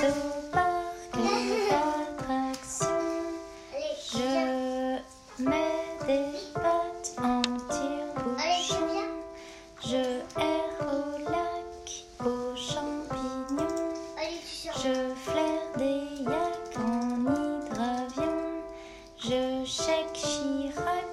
Ce parc. Je mets des pattes en tire-bouchon. Je erre au lac, aux champignons. Je flaire des yaks en hydravion. Je chèque Chirac.